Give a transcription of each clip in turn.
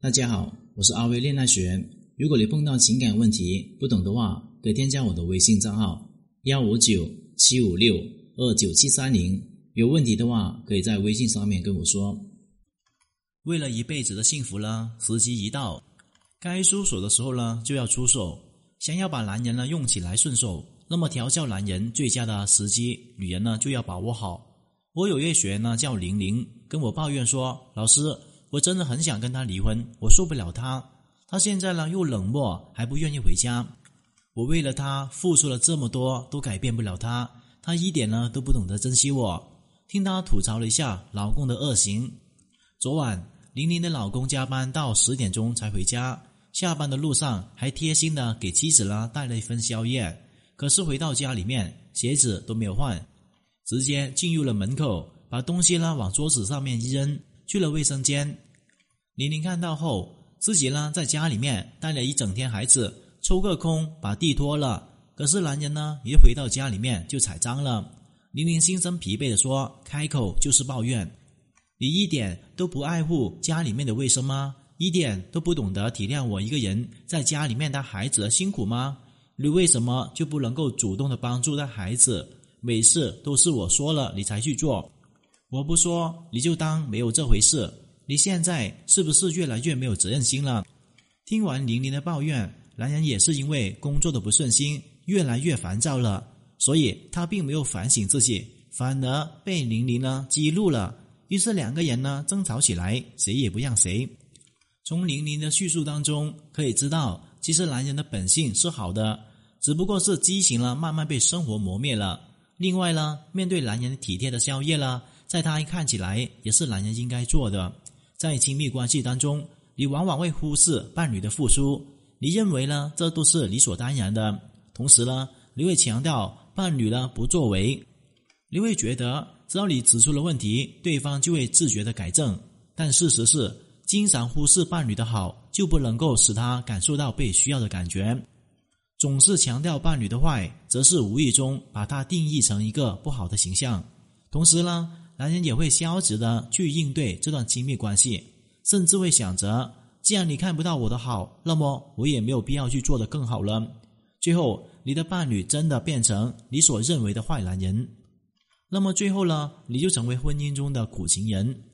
大家好，我是阿威恋爱学。如果你碰到情感问题不懂的话，可以添加我的微信账号幺五九七五六二九七三零。有问题的话，可以在微信上面跟我说。为了一辈子的幸福呢，时机一到，该出手的时候呢，就要出手。想要把男人呢用起来顺手，那么调教男人最佳的时机，女人呢就要把握好。我有位学员呢叫玲玲，跟我抱怨说：“老师，我真的很想跟他离婚，我受不了他。他现在呢又冷漠，还不愿意回家。我为了他付出了这么多，都改变不了他。他一点呢都不懂得珍惜我。”听她吐槽了一下老公的恶行。昨晚玲玲的老公加班到十点钟才回家，下班的路上还贴心的给妻子呢带了一份宵夜。可是回到家里面，鞋子都没有换。直接进入了门口，把东西呢往桌子上面一扔，去了卫生间。玲玲看到后，自己呢在家里面待了一整天，孩子抽个空把地拖了。可是男人呢一回到家里面就踩脏了。玲玲心生疲惫的说：“开口就是抱怨，你一点都不爱护家里面的卫生吗？一点都不懂得体谅我一个人在家里面带孩子的辛苦吗？你为什么就不能够主动的帮助带孩子？”每次都是我说了你才去做，我不说你就当没有这回事。你现在是不是越来越没有责任心了？听完玲玲的抱怨，男人也是因为工作的不顺心，越来越烦躁了，所以他并没有反省自己，反而被玲玲呢激怒了。于是两个人呢争吵起来，谁也不让谁。从玲玲的叙述当中可以知道，其实男人的本性是好的，只不过是激情了慢慢被生活磨灭了。另外呢，面对男人体贴的宵夜呢，在他看起来也是男人应该做的。在亲密关系当中，你往往会忽视伴侣的付出，你认为呢这都是理所当然的。同时呢，你会强调伴侣呢不作为，你会觉得只要你指出了问题，对方就会自觉的改正。但事实是，经常忽视伴侣的好，就不能够使他感受到被需要的感觉。总是强调伴侣的坏，则是无意中把他定义成一个不好的形象。同时呢，男人也会消极的去应对这段亲密关系，甚至会想着：既然你看不到我的好，那么我也没有必要去做得更好了。最后，你的伴侣真的变成你所认为的坏男人，那么最后呢，你就成为婚姻中的苦情人。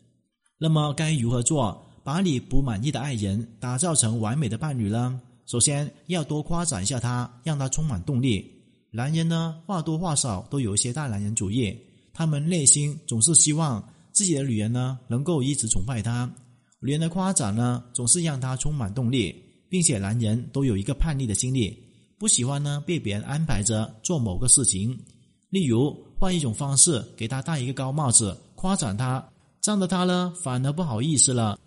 那么该如何做，把你不满意的爱人打造成完美的伴侣呢？首先要多夸奖一下他，让他充满动力。男人呢，话多话少都有一些大男人主义，他们内心总是希望自己的女人呢能够一直崇拜他。女人的夸奖呢，总是让他充满动力，并且男人都有一个叛逆的心理，不喜欢呢被别人安排着做某个事情。例如，换一种方式给他戴一个高帽子，夸奖他，这样的他呢反而不好意思了。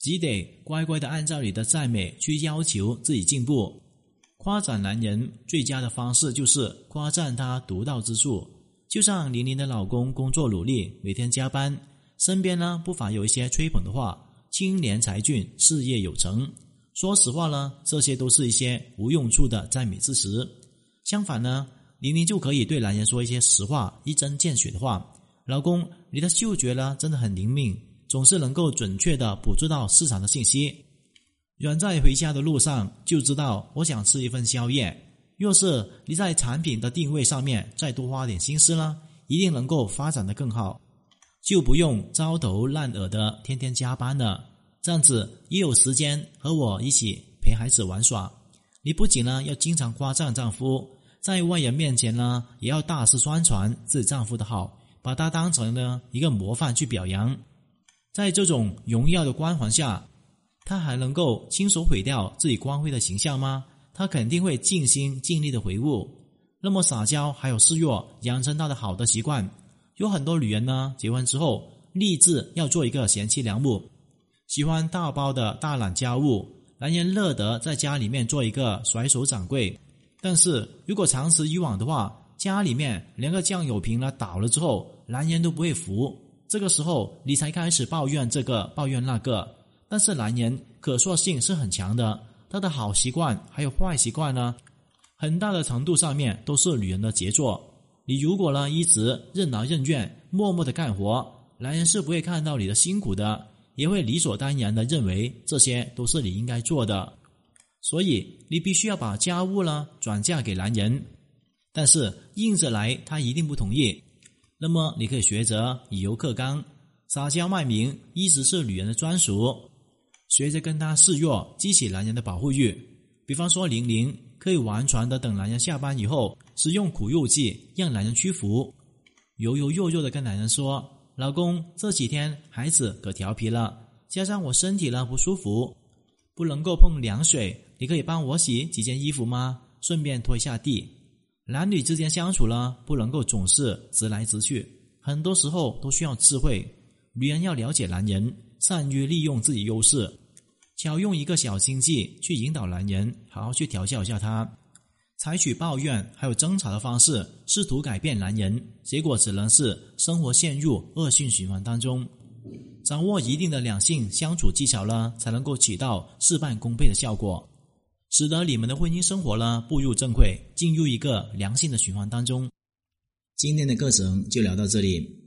只得乖乖的按照你的赞美去要求自己进步。夸奖男人最佳的方式就是夸赞他独到之处。就像玲玲的老公工作努力，每天加班，身边呢不乏有一些吹捧的话：“青年才俊，事业有成。”说实话呢，这些都是一些无用处的赞美之词。相反呢，玲玲就可以对男人说一些实话、一针见血的话：“老公，你的嗅觉呢真的很灵敏。”总是能够准确的捕捉到市场的信息，远在回家的路上就知道我想吃一份宵夜。若是你在产品的定位上面再多花点心思呢，一定能够发展的更好，就不用焦头烂额的天天加班了。这样子也有时间和我一起陪孩子玩耍。你不仅呢要经常夸赞丈夫，在外人面前呢也要大肆宣传自己丈夫的好，把他当成呢一个模范去表扬。在这种荣耀的光环下，他还能够亲手毁掉自己光辉的形象吗？他肯定会尽心尽力的回悟。那么撒娇还有示弱，养成他的好的习惯。有很多女人呢，结婚之后立志要做一个贤妻良母，喜欢大包的大揽家务，男人乐得在家里面做一个甩手掌柜。但是如果长此以往的话，家里面连个酱油瓶呢倒了之后，男人都不会扶。这个时候，你才开始抱怨这个抱怨那个，但是男人可塑性是很强的，他的好习惯还有坏习惯呢，很大的程度上面都是女人的杰作。你如果呢一直任劳任怨，默默的干活，男人是不会看到你的辛苦的，也会理所当然的认为这些都是你应该做的，所以你必须要把家务呢转嫁给男人。但是硬着来，他一定不同意。那么你可以学着以柔克刚，撒娇卖名一直是女人的专属，学着跟他示弱，激起男人的保护欲。比方说，玲玲可以完全的等男人下班以后，使用苦肉计让男人屈服，柔柔弱弱的跟男人说。老公，这几天孩子可调皮了，加上我身体呢不舒服，不能够碰凉水。你可以帮我洗几件衣服吗？顺便拖一下地。男女之间相处呢，不能够总是直来直去，很多时候都需要智慧。女人要了解男人，善于利用自己优势，巧用一个小心计去引导男人，好好去调教一下他。采取抱怨还有争吵的方式，试图改变男人，结果只能是生活陷入恶性循环当中。掌握一定的两性相处技巧呢，才能够起到事半功倍的效果，使得你们的婚姻生活呢步入正轨，进入一个良性的循环当中。今天的课程就聊到这里。